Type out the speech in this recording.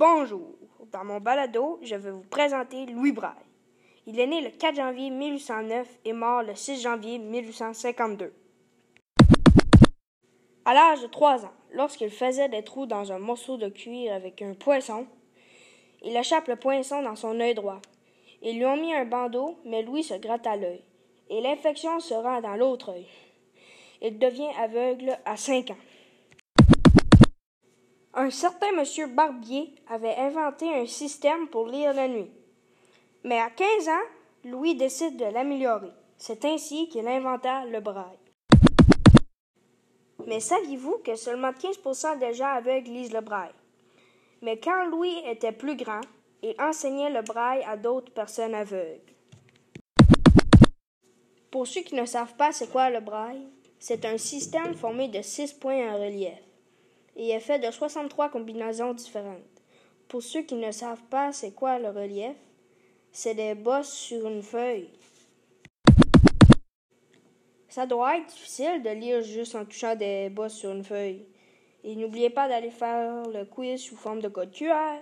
Bonjour. Dans mon balado, je vais vous présenter Louis Braille. Il est né le 4 janvier 1809 et mort le 6 janvier 1852. À l'âge de 3 ans, lorsqu'il faisait des trous dans un morceau de cuir avec un poisson, il échappe le poinçon dans son œil droit. Ils lui ont mis un bandeau, mais Louis se gratta l'œil, et l'infection se rend dans l'autre œil. Il devient aveugle à 5 ans. Un certain monsieur Barbier avait inventé un système pour lire la nuit. Mais à 15 ans, Louis décide de l'améliorer. C'est ainsi qu'il inventa le braille. Mais saviez-vous que seulement 15 des gens aveugles lisent le braille? Mais quand Louis était plus grand, il enseignait le braille à d'autres personnes aveugles. Pour ceux qui ne savent pas c'est quoi le braille, c'est un système formé de six points en relief et est fait de 63 combinaisons différentes. Pour ceux qui ne savent pas c'est quoi le relief, c'est des bosses sur une feuille. Ça doit être difficile de lire juste en touchant des bosses sur une feuille. Et n'oubliez pas d'aller faire le quiz sous forme de code QR.